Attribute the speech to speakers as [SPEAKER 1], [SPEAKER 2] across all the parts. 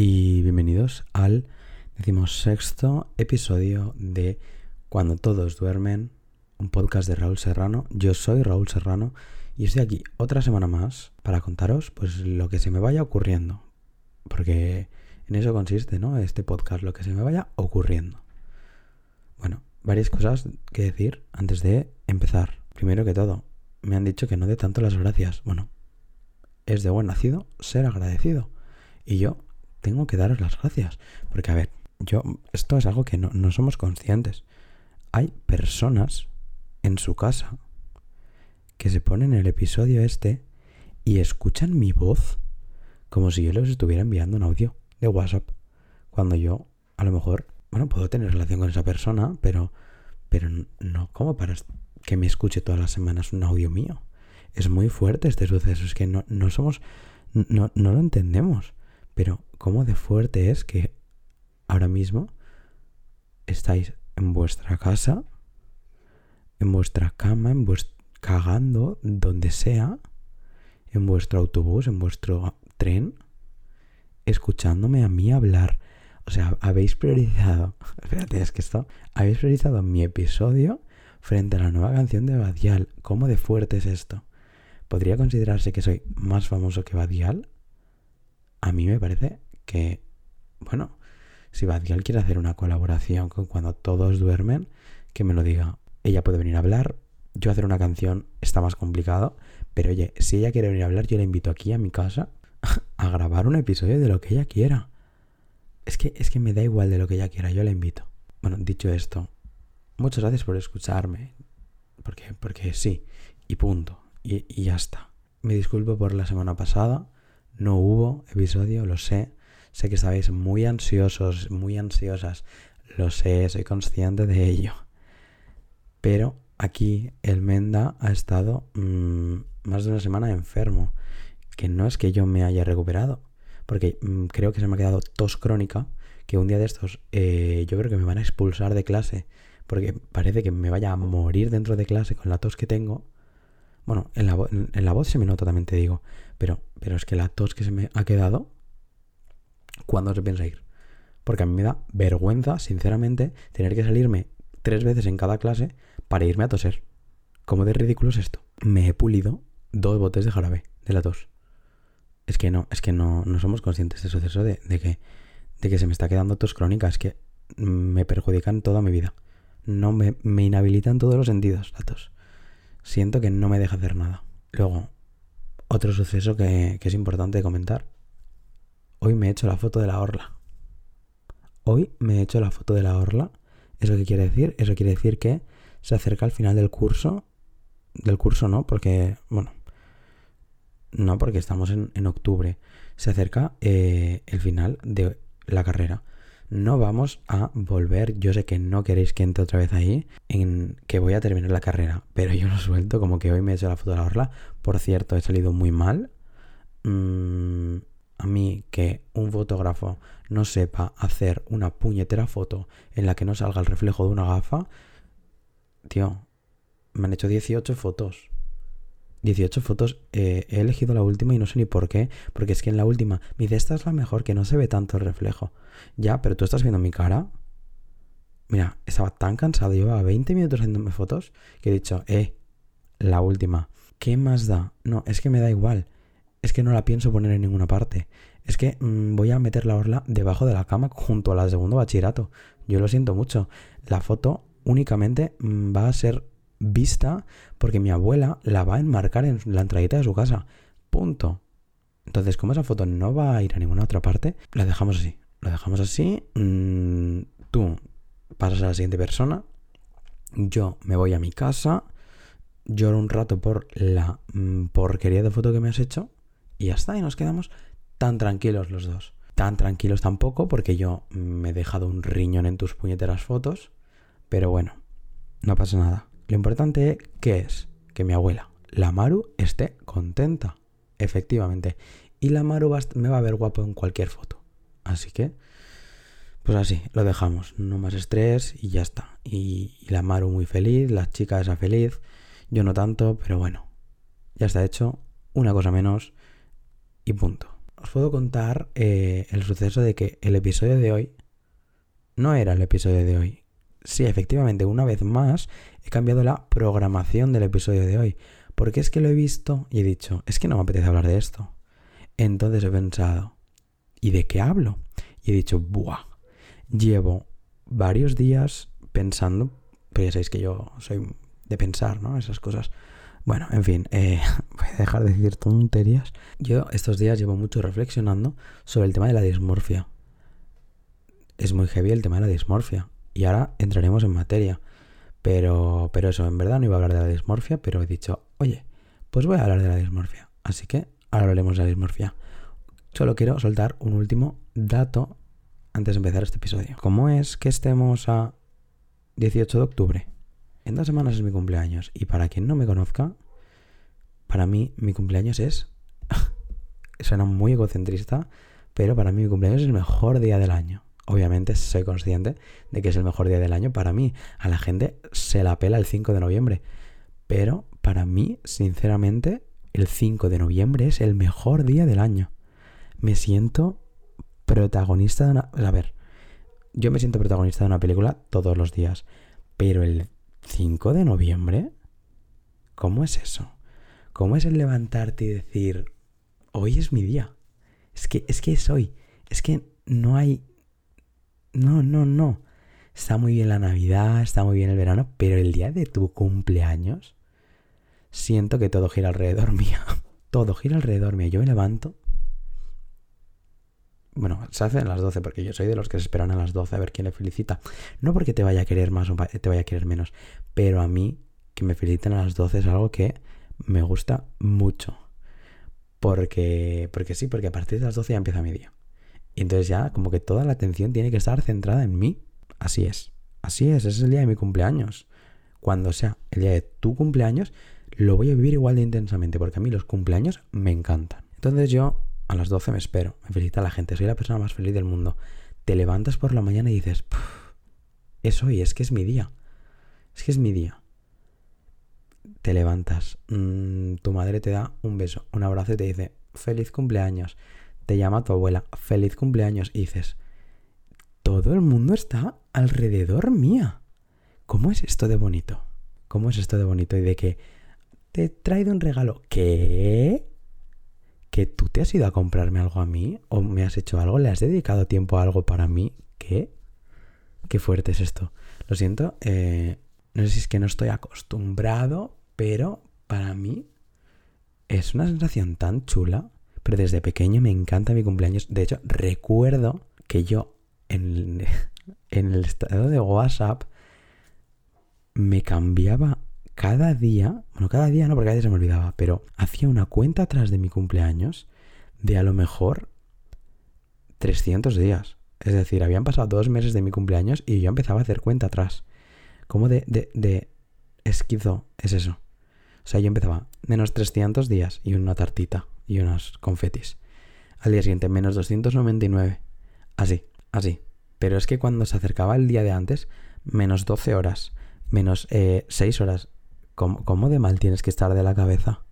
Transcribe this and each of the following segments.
[SPEAKER 1] y bienvenidos al decimosexto episodio de Cuando todos duermen, un podcast de Raúl Serrano. Yo soy Raúl Serrano y estoy aquí otra semana más para contaros pues lo que se me vaya ocurriendo, porque en eso consiste, ¿no? Este podcast, lo que se me vaya ocurriendo. Bueno, varias cosas que decir antes de empezar. Primero que todo, me han dicho que no dé tanto las gracias. Bueno, es de buen nacido ser agradecido. Y yo tengo que daros las gracias. Porque, a ver, yo, esto es algo que no, no somos conscientes. Hay personas en su casa que se ponen el episodio este y escuchan mi voz como si yo les estuviera enviando un audio de WhatsApp. Cuando yo, a lo mejor, bueno, puedo tener relación con esa persona, pero, pero no como para que me escuche todas las semanas un audio mío. Es muy fuerte este suceso, es que no, no somos, no, no lo entendemos. Pero cómo de fuerte es que ahora mismo estáis en vuestra casa, en vuestra cama, en vuestro cagando, donde sea, en vuestro autobús, en vuestro tren, escuchándome a mí hablar. O sea, habéis priorizado, espérate, es que esto, habéis priorizado mi episodio frente a la nueva canción de Badial. ¿Cómo de fuerte es esto? ¿Podría considerarse que soy más famoso que Badial? A mí me parece que, bueno, si Badial quiere hacer una colaboración con cuando todos duermen, que me lo diga. Ella puede venir a hablar, yo hacer una canción está más complicado, pero oye, si ella quiere venir a hablar, yo la invito aquí a mi casa a grabar un episodio de lo que ella quiera. Es que, es que me da igual de lo que ella quiera, yo la invito. Bueno, dicho esto, muchas gracias por escucharme. Porque, porque sí, y punto. Y, y ya está. Me disculpo por la semana pasada. No hubo episodio, lo sé. Sé que estabais muy ansiosos, muy ansiosas. Lo sé, soy consciente de ello. Pero aquí el Menda ha estado mm, más de una semana enfermo. Que no es que yo me haya recuperado. Porque mm, creo que se me ha quedado tos crónica. Que un día de estos eh, yo creo que me van a expulsar de clase. Porque parece que me vaya a morir dentro de clase con la tos que tengo. Bueno, en la, en la voz se me nota también te digo. Pero, pero es que la tos que se me ha quedado. ¿Cuándo se piensa ir? Porque a mí me da vergüenza, sinceramente, tener que salirme tres veces en cada clase para irme a toser. ¿Cómo de ridículo es esto? Me he pulido dos botes de jarabe de la tos. Es que no, es que no, no somos conscientes de suceso de, que, de que se me está quedando tos crónica. Es que me perjudican toda mi vida. No me, me inhabilitan todos los sentidos la tos. Siento que no me deja hacer nada. Luego, otro suceso que, es importante comentar. Hoy me he hecho la foto de la orla. Hoy me he hecho la foto de la orla. ¿Eso qué quiere decir? Eso quiere decir que se acerca al final del curso. Del curso no, porque, bueno, no porque estamos en, octubre. Se acerca eh, el final de la carrera. No vamos a volver, yo sé que no queréis que entre otra vez ahí, en que voy a terminar la carrera, pero yo lo suelto como que hoy me he hecho la foto de la orla. Por cierto, he salido muy mal. Mm, a mí que un fotógrafo no sepa hacer una puñetera foto en la que no salga el reflejo de una gafa, tío, me han hecho 18 fotos. 18 fotos, eh, he elegido la última y no sé ni por qué, porque es que en la última, mi de esta es la mejor, que no se ve tanto el reflejo. Ya, pero tú estás viendo mi cara. Mira, estaba tan cansado, llevaba 20 minutos haciéndome fotos, que he dicho, eh, la última. ¿Qué más da? No, es que me da igual. Es que no la pienso poner en ninguna parte. Es que mm, voy a meter la orla debajo de la cama junto a la segundo bachillerato. Yo lo siento mucho. La foto únicamente mm, va a ser vista porque mi abuela la va a enmarcar en la entradita de su casa. Punto. Entonces, como esa foto no va a ir a ninguna otra parte, la dejamos así. La dejamos así. Mm, tú pasas a la siguiente persona. Yo me voy a mi casa. Lloro un rato por la mm, porquería de foto que me has hecho. Y ya está. Y nos quedamos tan tranquilos los dos. Tan tranquilos tampoco porque yo me he dejado un riñón en tus puñeteras fotos. Pero bueno, no pasa nada. Lo importante que es que mi abuela, la Maru, esté contenta. Efectivamente. Y la Maru me va a ver guapo en cualquier foto. Así que, pues así, lo dejamos. No más estrés y ya está. Y, la Maru muy feliz, la chica esa feliz. Yo no tanto, pero bueno. Ya está hecho. Una cosa menos. Y punto. os puedo contar eh, el suceso de que el episodio de hoy no era el episodio de hoy. Sí, efectivamente, una vez más he cambiado la programación del episodio de hoy. Porque es que lo he visto y he dicho, es que no me apetece hablar de esto. Entonces he pensado, ¿y de qué hablo? Y he dicho, ¡buah! Llevo varios días pensando, pero ya sabéis que yo soy de pensar, ¿no? Esas cosas. Bueno, en fin, eh, voy a dejar de decir tonterías. Yo estos días llevo mucho reflexionando sobre el tema de la dismorfia. Es muy heavy el tema de la dismorfia. Y ahora entraremos en materia. Pero, pero eso, en verdad no iba a hablar de la dismorfia, pero he dicho, oye, pues voy a hablar de la dismorfia. Así que ahora hablaremos de la dismorfia. Solo quiero soltar un último dato antes de empezar este episodio. ¿Cómo es que estemos a 18 de octubre? En dos semanas es mi cumpleaños. Y para quien no me conozca, para mí mi cumpleaños es... Suena muy egocentrista, pero para mí mi cumpleaños es el mejor día del año. Obviamente soy consciente de que es el mejor día del año para mí. A la gente se la pela el 5 de noviembre. Pero para mí, sinceramente, el 5 de noviembre es el mejor día del año. Me siento protagonista de una... A ver, yo me siento protagonista de una película todos los días. Pero el 5 de noviembre, ¿cómo es eso? ¿Cómo es el levantarte y decir, hoy es mi día? Es que es, que es hoy. Es que no hay no, no, no. Está muy bien la Navidad, está muy bien el verano, pero el día de tu cumpleaños, siento que todo gira alrededor mío. todo gira alrededor mío. Yo me levanto. Bueno, se hace a las 12 porque yo soy de los que se esperan a las 12 a ver quién le felicita. No porque te vaya a querer más o te vaya a querer menos, pero a mí que me feliciten a las 12 es algo que me gusta mucho. Porque, porque sí, porque a partir de las 12 ya empieza mi día. Y entonces ya como que toda la atención tiene que estar centrada en mí. Así es. Así es, ese es el día de mi cumpleaños. Cuando sea el día de tu cumpleaños, lo voy a vivir igual de intensamente, porque a mí los cumpleaños me encantan. Entonces yo a las 12 me espero, me felicita la gente, soy la persona más feliz del mundo. Te levantas por la mañana y dices, es hoy, es que es mi día. Es que es mi día. Te levantas, mm, tu madre te da un beso, un abrazo y te dice, feliz cumpleaños te llama tu abuela, feliz cumpleaños, y dices, todo el mundo está alrededor mía. ¿Cómo es esto de bonito? ¿Cómo es esto de bonito? Y de que te he traído un regalo. ¿Qué? ¿Que tú te has ido a comprarme algo a mí? ¿O me has hecho algo? ¿Le has dedicado tiempo a algo para mí? ¿Qué? Qué fuerte es esto. Lo siento, eh, no sé si es que no estoy acostumbrado, pero para mí es una sensación tan chula pero desde pequeño me encanta mi cumpleaños. De hecho, recuerdo que yo en, el estado de WhatsApp me cambiaba cada día, bueno, cada día no, porque a veces se me olvidaba, pero hacía una cuenta atrás de mi cumpleaños de a lo mejor 300 días. Es decir, habían pasado dos meses de mi cumpleaños y yo empezaba a hacer cuenta atrás. Como de, de, de esquizo es eso. O sea, yo empezaba menos 300 días y una tartita y unos confetis. Al día siguiente, menos 299. Así, así. Pero es que cuando se acercaba el día de antes, menos 12 horas, menos 6 eh, horas. ¿Cómo, ¿Cómo de mal tienes que estar de la cabeza?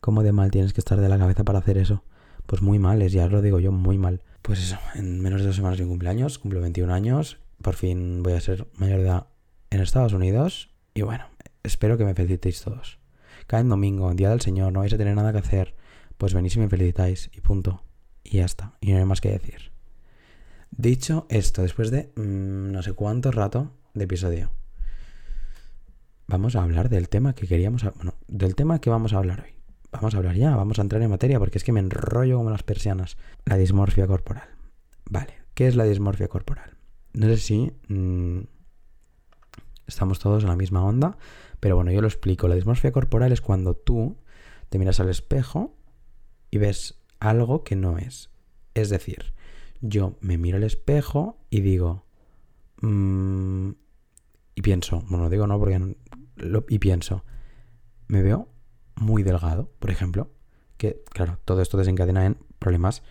[SPEAKER 1] ¿Cómo de mal tienes que estar de la cabeza para hacer eso? Pues muy mal, es, ya lo digo yo, muy mal. Pues eso, en menos de dos semanas de cumpleaños, cumplo 21 años, por fin voy a ser mayor de edad en Estados Unidos y bueno, espero que me felicitéis todos. Cae en domingo, día del Señor, no vais a tener nada que hacer pues venís y me felicitáis y punto. Y ya está, y no hay más que decir. Dicho esto, después de mm, no sé cuánto rato de episodio, vamos a hablar del tema que queríamos, bueno, del tema que vamos a hablar hoy. Vamos a hablar ya, vamos a entrar en materia porque es que me enrollo como las persianas. La dismorfia corporal. Vale, ¿qué es la dismorfia corporal? No sé si mm, estamos todos en la misma onda, pero bueno, yo lo explico. La dismorfia corporal es cuando tú te miras al espejo y ves algo que no es. Es decir, yo me miro al espejo y digo, mm", y pienso, bueno, digo no porque, y pienso, me veo muy delgado, por ejemplo, que claro, todo esto desencadena en problemas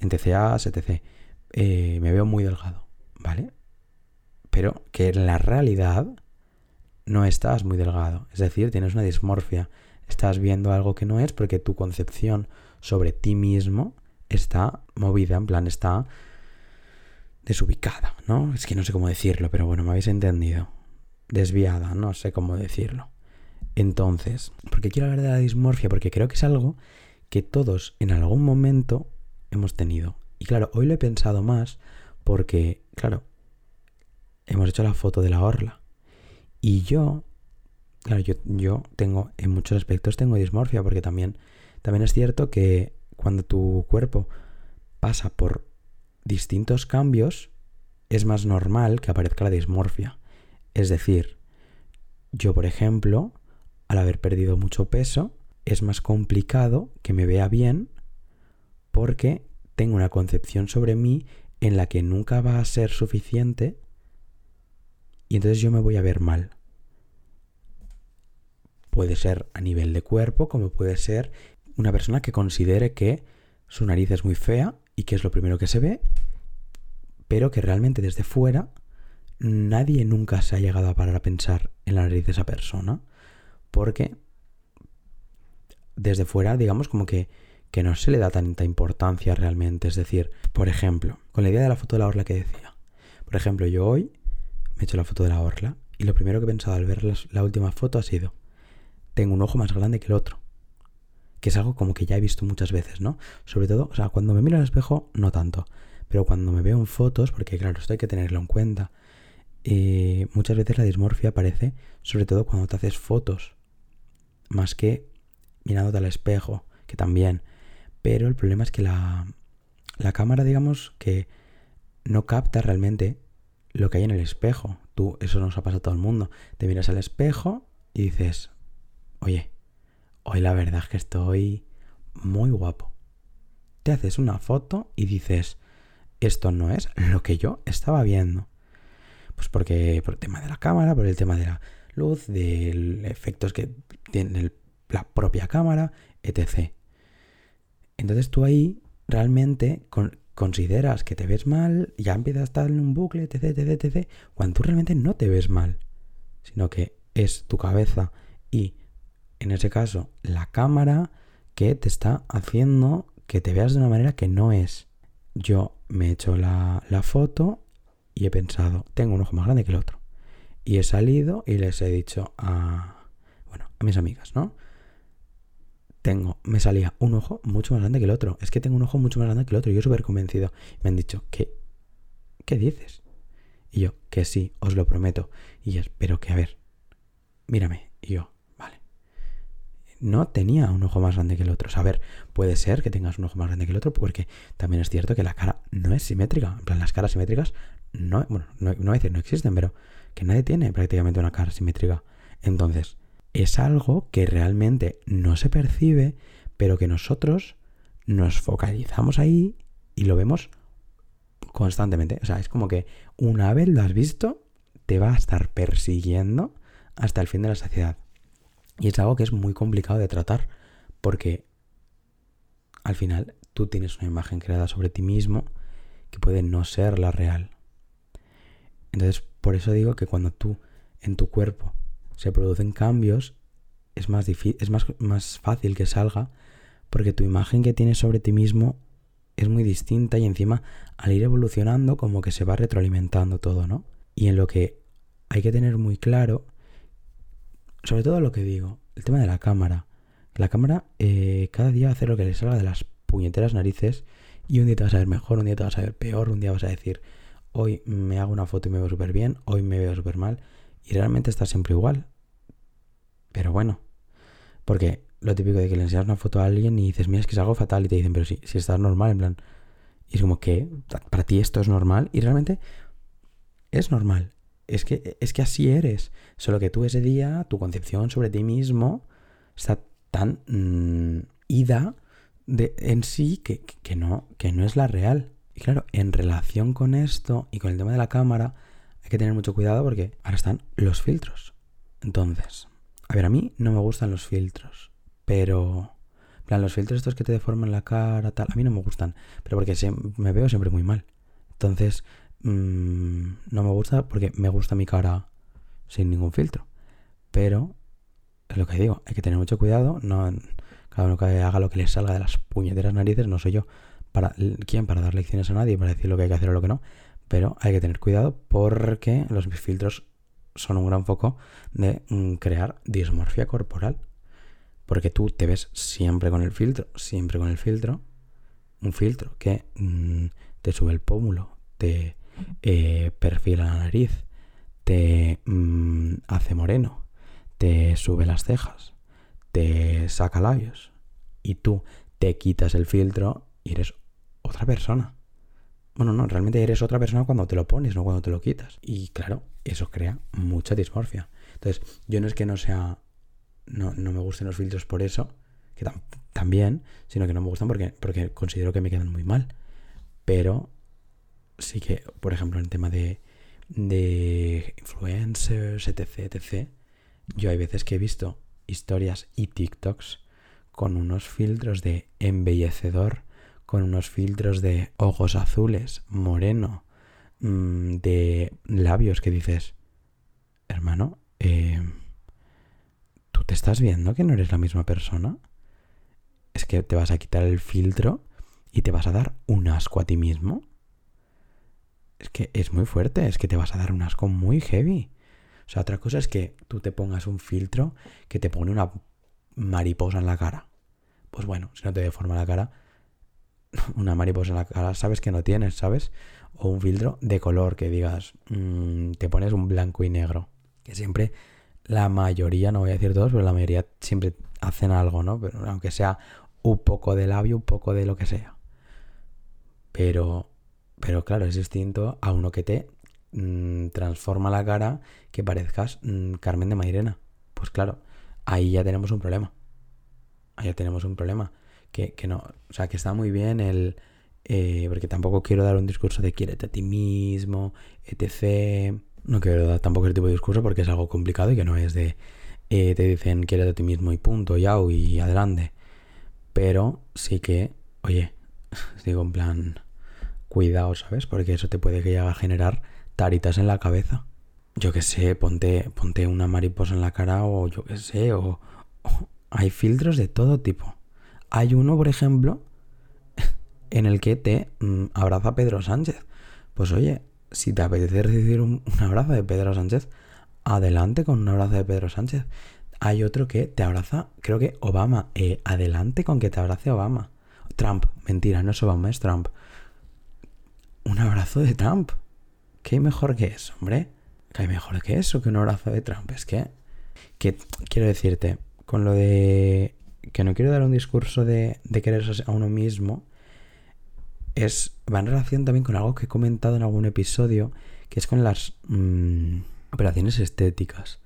[SPEAKER 1] en TCA, etc. Eh, me veo muy delgado, ¿vale? Pero que en la realidad no estás muy delgado, es decir, tienes una dismorfia, estás viendo algo que no es porque tu concepción sobre ti mismo está movida, en plan está desubicada, ¿no? Es que no sé cómo decirlo, pero bueno, me habéis entendido. Desviada, no sé cómo decirlo. Entonces, ¿por qué quiero hablar de la dismorfia? Porque creo que es algo que todos en algún momento hemos tenido. Y claro, hoy lo he pensado más porque, claro, hemos hecho la foto de la orla. Y yo, claro, yo, yo tengo, en muchos aspectos tengo dismorfia porque también, también es cierto que cuando tu cuerpo pasa por distintos cambios, es más normal que aparezca la dismorfia. Es decir, yo, por ejemplo, al haber perdido mucho peso, es más complicado que me vea bien porque tengo una concepción sobre mí en la que nunca va a ser suficiente y entonces yo me voy a ver mal. Puede ser a nivel de cuerpo, como puede ser una persona que considere que su nariz es muy fea y que es lo primero que se ve, pero que realmente desde fuera nadie nunca se ha llegado a parar a pensar en la nariz de esa persona, porque desde fuera, digamos, como que, que no se le da tanta importancia realmente. Es decir, por ejemplo, con la idea de la foto de la orla que decía. Por ejemplo, yo hoy me he hecho la foto de la orla y lo primero que he pensado al ver la última foto ha sido, tengo un ojo más grande que el otro que es algo como que ya he visto muchas veces, ¿no? Sobre todo, o sea, cuando me miro al espejo, no tanto, pero cuando me veo en fotos, porque claro, esto hay que tenerlo en cuenta, eh, muchas veces la dismorfia aparece, sobre todo cuando te haces fotos, más que mirándote al espejo, que también, pero el problema es que la, la cámara, digamos, que no capta realmente lo que hay en el espejo. Tú, eso nos ha pasado a todo el mundo. Te miras al espejo y dices, oye, hoy la verdad es que estoy muy guapo. Te haces una foto y dices, esto no es lo que yo estaba viendo. Pues porque por el tema de la cámara, por el tema de la luz, de efectos que tiene la propia cámara, etc. Entonces tú ahí realmente consideras que te ves mal, ya empiezas a estar en un bucle, etc, etc, etc, cuando tú realmente no te ves mal, sino que es tu cabeza y en ese caso, la cámara que te está haciendo que te veas de una manera que no es. Yo me he hecho la, foto y he pensado, tengo un ojo más grande que el otro. Y he salido y les he dicho a, bueno, a mis amigas, ¿no? Tengo, me salía un ojo mucho más grande que el otro. Es que tengo un ojo mucho más grande que el otro. Yo súper convencido. Me han dicho, ¿qué? ¿Qué dices? Y yo, que sí, os lo prometo. Y ellas, pero que a ver, mírame. Y yo, no tenía un ojo más grande que el otro. O a ver, puede ser que tengas un ojo más grande que el otro, porque también es cierto que la cara no es simétrica. En plan, las caras simétricas no, bueno, no, no decir no existen, pero que nadie tiene prácticamente una cara simétrica. Entonces, es algo que realmente no se percibe, pero que nosotros nos focalizamos ahí y lo vemos constantemente. O sea, es como que una vez lo has visto, te va a estar persiguiendo hasta el fin de la saciedad. Y es algo que es muy complicado de tratar porque al final tú tienes una imagen creada sobre ti mismo que puede no ser la real. Entonces, por eso digo que cuando tú en tu cuerpo se producen cambios, es más, es más, más fácil que salga porque tu imagen que tienes sobre ti mismo es muy distinta y encima al ir evolucionando como que se va retroalimentando todo, ¿no? Y en lo que hay que tener muy claro sobre todo lo que digo, el tema de la cámara. La cámara eh, cada día hacer lo que le salga de las puñeteras narices y un día te vas a ver mejor, un día te vas a ver peor, un día vas a decir, hoy me hago una foto y me veo súper bien, hoy me veo súper mal y realmente está siempre igual. Pero bueno, porque lo típico de que le enseñas una foto a alguien y dices, mira, es que es algo fatal y te dicen, pero si, si estás normal, en plan... Y es como que para ti esto es normal y realmente es normal es que, es que así eres. Solo que tú ese día, tu concepción sobre ti mismo está tan mm, ida de, en sí que, que, no, que no es la real. Y claro, en relación con esto y con el tema de la cámara, hay que tener mucho cuidado porque ahora están los filtros. Entonces, a ver, a mí no me gustan los filtros, pero... plan, los filtros estos que te deforman la cara, tal, a mí no me gustan, pero porque me veo siempre muy mal. Entonces, Mm, no me gusta porque me gusta mi cara sin ningún filtro. Pero es lo que digo, hay que tener mucho cuidado. No, cada uno que haga lo que le salga de las puñeteras narices, no soy yo para quién para dar lecciones a nadie, para decir lo que hay que hacer o lo que no, pero hay que tener cuidado porque los filtros son un gran foco de mm, crear dismorfia corporal. Porque tú te ves siempre con el filtro, siempre con el filtro. Un filtro que mm, te sube el pómulo, te eh, perfila la nariz, te mm, hace moreno, te sube las cejas, te saca labios. Y tú te quitas el filtro y eres otra persona. Bueno, no, realmente eres otra persona cuando te lo pones, no cuando te lo quitas. Y claro, eso crea mucha dismorfia. Entonces, yo no es que no sea. No, no me gusten los filtros por eso, que también, sino que no me gustan porque, porque considero que me quedan muy mal. Pero sí que, por ejemplo, en el tema de, de influencers, etc., etc., yo hay veces que he visto historias y TikToks con unos filtros de embellecedor con unos filtros de ojos azules, moreno, mm, de labios que dices, hermano, eh, ¿tú te estás viendo que no eres la misma persona? Es que te vas a quitar el filtro y te vas a dar un asco a ti mismo. Es que es muy fuerte, es que te vas a dar un asco muy heavy. O sea, otra cosa es que tú te pongas un filtro que te pone una mariposa en la cara. Pues bueno, si no te deforma la cara, una mariposa en la cara, sabes que no tienes, ¿sabes? O un filtro de color que digas, mm, te pones un blanco y negro. Que siempre, la mayoría, no voy a decir todos, pero la mayoría siempre hacen algo, ¿no? Pero aunque sea un poco de labio, un poco de lo que sea. Pero, pero claro, es distinto a uno que te mm, transforma la cara que parezcas mm, Carmen de Mairena. Pues claro, ahí ya tenemos un problema. Ahí ya tenemos un problema que, no, o sea, que está muy bien el... Eh, porque tampoco quiero dar un discurso de quiérete a ti mismo, etc. No quiero dar tampoco ese tipo de discurso porque es algo complicado y que no es de... Eh, te dicen quiérete a ti mismo y punto, ya y adelante. Pero sí que, oye, digo en plan, cuidado, ¿sabes? Porque eso te puede llegar a generar taritas en la cabeza. Yo qué sé, ponte, ponte una mariposa en la cara o yo qué sé, o hay filtros de todo tipo. Hay uno, por ejemplo, en el que te mm, abraza Pedro Sánchez. Pues oye, si te apetece recibir un, abrazo de Pedro Sánchez, adelante con un abrazo de Pedro Sánchez. Hay otro que te abraza, creo que Obama. Eh, adelante con que te abrace Obama. Trump, mentira, no es Obama, es Trump. Un abrazo de Trump. ¿Qué mejor que eso, hombre? ¿Qué hay mejor que eso que un abrazo de Trump? Es que, que quiero decirte, con lo de que no quiero dar un discurso de, de quererse a uno mismo, es, va en relación también con algo que he comentado en algún episodio, que es con las mm, operaciones estéticas.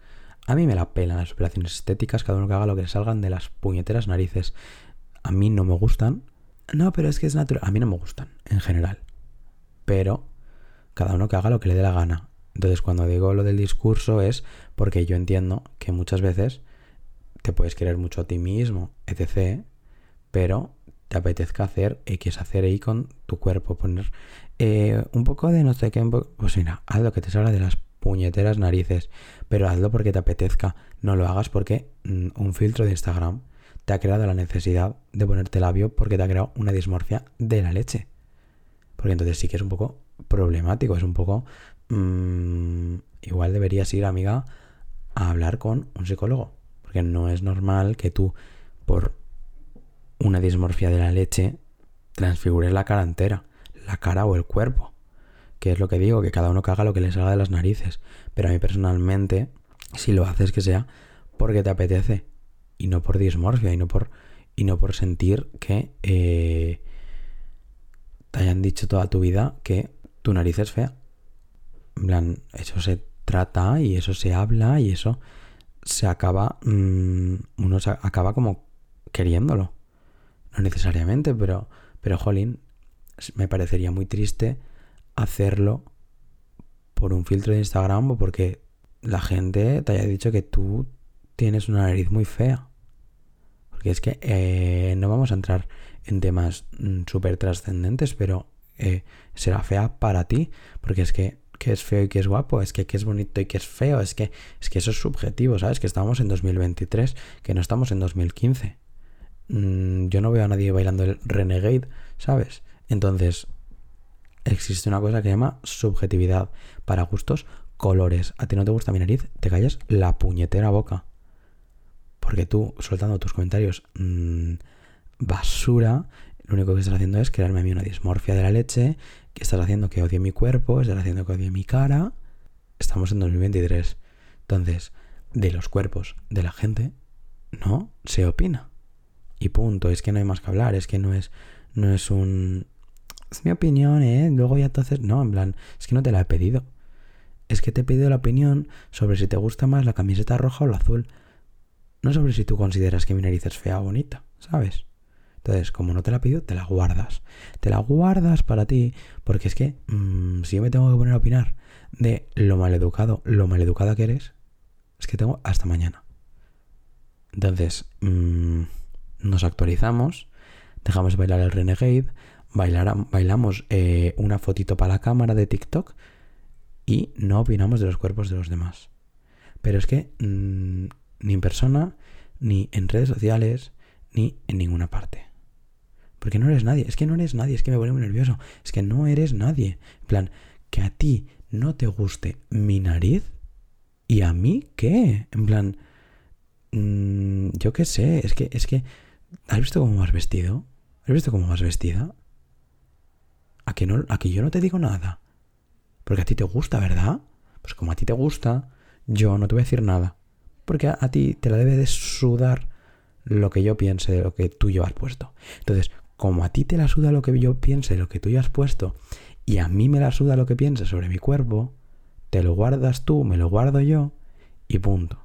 [SPEAKER 1] A mí me la pelan las operaciones estéticas, cada uno que haga lo que le salgan de las puñeteras narices. A mí no me gustan. No, pero es que es natural. A mí no me gustan, en general. Pero cada uno que haga lo que le dé la gana. Entonces, cuando digo lo del discurso es porque yo entiendo que muchas veces te puedes querer mucho a ti mismo, etc. Pero te apetezca hacer X, hacer Y con tu cuerpo, poner eh, un poco de no sé qué, pues mira, haz lo que te salga de las puñeteras narices, pero hazlo porque te apetezca, no lo hagas porque mm, un filtro de Instagram te ha creado la necesidad de ponerte labio porque te ha creado una dismorfia de la leche. Porque entonces sí que es un poco problemático, es un poco... Mm, igual deberías ir, amiga, a hablar con un psicólogo. Porque no es normal que tú, por una dismorfia de la leche, transfigures la cara entera, la cara o el cuerpo. Que es lo que digo, que cada uno caga lo que le salga de las narices. Pero a mí personalmente, si lo haces que sea porque te apetece. Y no por dismorfia, y no por, y no por sentir que eh, te hayan dicho toda tu vida que tu nariz es fea. En plan, eso se trata y eso se habla y eso se acaba, mm, uno se acaba como queriéndolo. No necesariamente, pero, pero, jolín, me parecería muy triste hacerlo por un filtro de Instagram o porque la gente te haya dicho que tú tienes una nariz muy fea. Porque es que eh, no vamos a entrar en temas mm, súper trascendentes, pero eh, será fea para ti. Porque es que que es feo y que es guapo, es que, que es bonito y que es feo, es que, es que eso es subjetivo, ¿sabes? Que estamos en 2023, que no estamos en 2015. Mm, yo no veo a nadie bailando el Renegade, ¿sabes? Entonces, existe una cosa que se llama subjetividad. Para gustos, colores. A ti no te gusta mi nariz, te callas la puñetera boca. Porque tú, soltando tus comentarios mmm, basura, lo único que estás haciendo es crearme a mí una dismorfia de la leche, que estás haciendo que odie mi cuerpo, estás haciendo que odie mi cara. Estamos en 2023. Entonces, de los cuerpos de la gente, no se opina. Y punto. Es que no hay más que hablar. Es que no es, no es un... Es mi opinión, ¿eh? Luego ya entonces... No, en plan, es que no te la he pedido. Es que te he pedido la opinión sobre si te gusta más la camiseta roja o la azul. No sobre si tú consideras que mi nariz es fea o bonita, ¿sabes? Entonces, como no te la pido, te la guardas. Te la guardas para ti, porque es que mmm, si yo me tengo que poner a opinar de lo maleducado, lo maleducada que eres, es que tengo hasta mañana. Entonces, mmm, nos actualizamos, dejamos bailar el Renegade, bailamos eh, una fotito para la cámara de TikTok y no opinamos de los cuerpos de los demás. Pero es que mmm, ni en persona, ni en redes sociales, ni en ninguna parte. Porque no eres nadie, es que no eres nadie, es que me pone muy nervioso, es que no eres nadie. En plan, que a ti no te guste mi nariz y a mí qué? En plan, mmm, yo qué sé, es que, es que, ¿has visto cómo vas vestido? ¿Has visto cómo vas vestida? ¿A que, no, a yo no te digo nada. Porque a ti te gusta, ¿verdad? Pues como a ti te gusta, yo no te voy a decir nada. Porque a, a ti te la debe de sudar lo que yo piense de lo que tú has puesto. Entonces, como a ti te la suda lo que yo piense, lo que tú ya has puesto, y a mí me la suda lo que piense sobre mi cuerpo, te lo guardas tú, me lo guardo yo, y punto.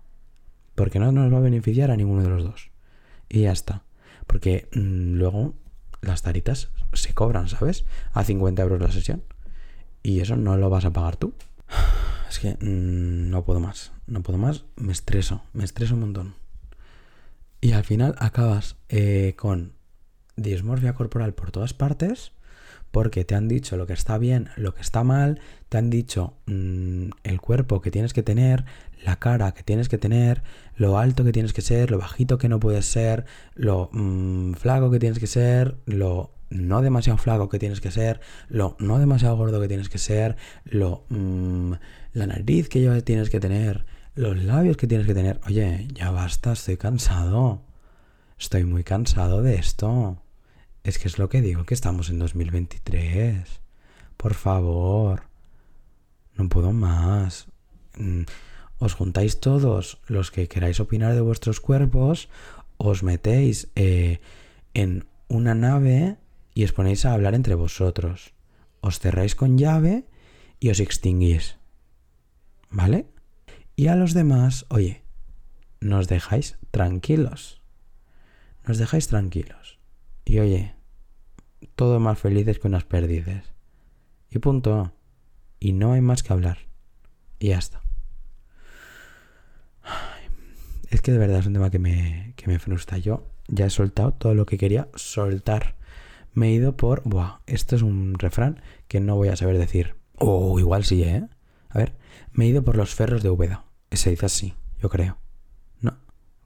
[SPEAKER 1] Porque no nos va a beneficiar a ninguno de los dos. Y ya está. Porque mmm, luego las taritas se cobran, ¿sabes? A 50 euros la sesión. Y eso no lo vas a pagar tú. Es que mmm, no puedo más. No puedo más. Me estreso. Me estreso un montón. Y al final acabas eh, con dismorfia corporal por todas partes porque te han dicho lo que está bien, lo que está mal, te han dicho mmm, el cuerpo que tienes que tener, la cara que tienes que tener, lo alto que tienes que ser, lo bajito que no puedes ser, lo mmm, flaco que tienes que ser, lo no demasiado flaco que tienes que ser, lo no demasiado gordo que tienes que ser, lo mmm, la nariz que tienes que tener, los labios que tienes que tener. Oye, ya basta, estoy cansado. Estoy muy cansado de esto. Es que es lo que digo, que estamos en 2023. Por favor. No puedo más. Os juntáis todos los que queráis opinar de vuestros cuerpos, os metéis eh, en una nave y os ponéis a hablar entre vosotros. Os cerráis con llave y os extinguís. ¿Vale? Y a los demás, oye, nos dejáis tranquilos. Nos dejáis tranquilos. Y oye, todo más felices que unas perdices. Y punto. Y no hay más que hablar. Y ya está. Es que de verdad es un tema que me, que me frustra. Yo ya he soltado todo lo que quería soltar. Me he ido por... Buah, esto es un refrán que no voy a saber decir. O oh, igual sí, ¿eh? A ver, me he ido por los ferros de Úbeda. Se dice así, yo creo. No,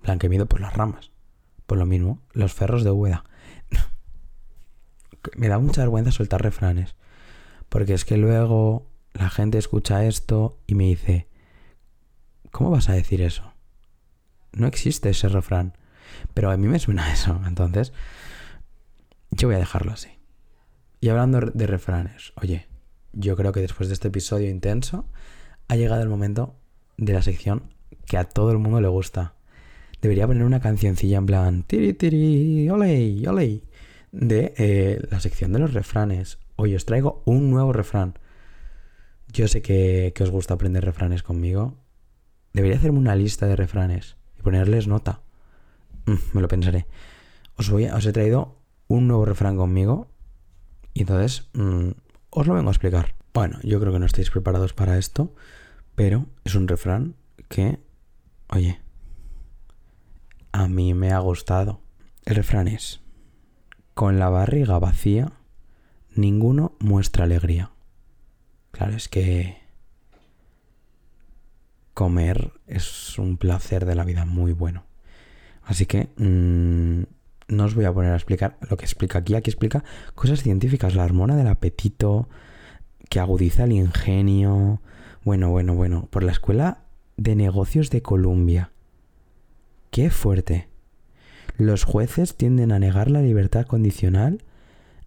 [SPEAKER 1] plan que me he ido por las ramas. Por lo mismo, los ferros de Úbeda me da mucha vergüenza soltar refranes. Porque es que luego la gente escucha esto y me dice, ¿cómo vas a decir eso? No existe ese refrán. Pero a mí me suena eso. Entonces, yo voy a dejarlo así. Y hablando de refranes, oye, yo creo que después de este episodio intenso, ha llegado el momento de la sección que a todo el mundo le gusta. Debería poner una cancioncilla en plan, tiri tiri, ole, ole de eh, la sección de los refranes. Hoy os traigo un nuevo refrán. Yo sé que, que, os gusta aprender refranes conmigo. Debería hacerme una lista de refranes y ponerles nota. Mm, me lo pensaré. Os, voy a, os he traído un nuevo refrán conmigo y entonces mm, os lo vengo a explicar. Bueno, yo creo que no estáis preparados para esto, pero es un refrán que, oye, a mí me ha gustado. El refrán es, con la barriga vacía, ninguno muestra alegría. Claro, es que comer es un placer de la vida muy bueno. Así que, mmm, no os voy a poner a explicar lo que explica aquí. Aquí explica cosas científicas. La hormona del apetito, que agudiza el ingenio. Bueno, bueno, bueno. Por la Escuela de Negocios de Columbia. Qué fuerte. Los jueces tienden a negar la libertad condicional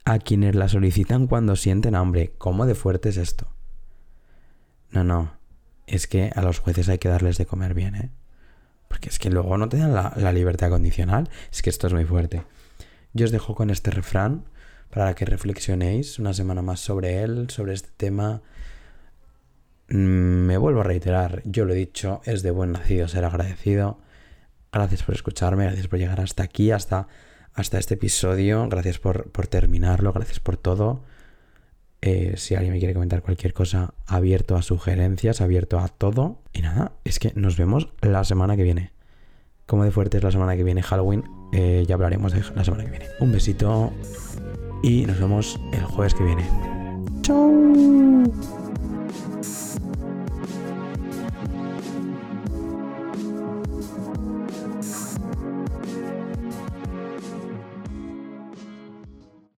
[SPEAKER 1] a quienes la solicitan cuando sienten hambre. ¿Cómo de fuerte es esto? No, no. Es que a los jueces hay que darles de comer bien, ¿eh? Porque es que luego no te dan la, libertad condicional. Es que esto es muy fuerte. Yo os dejo con este refrán para que reflexionéis una semana más sobre él, sobre este tema. Mm, me vuelvo a reiterar, yo lo he dicho, es de buen nacido ser agradecido. Gracias por escucharme, gracias por llegar hasta aquí, hasta, hasta este episodio, gracias por, por terminarlo, gracias por todo. Eh, si alguien me quiere comentar cualquier cosa, abierto a sugerencias, abierto a todo. Y nada, es que nos vemos la semana que viene. Como de fuerte es la semana que viene Halloween, eh, ya hablaremos de la semana que viene. Un besito y nos vemos el jueves que viene. ¡Chao!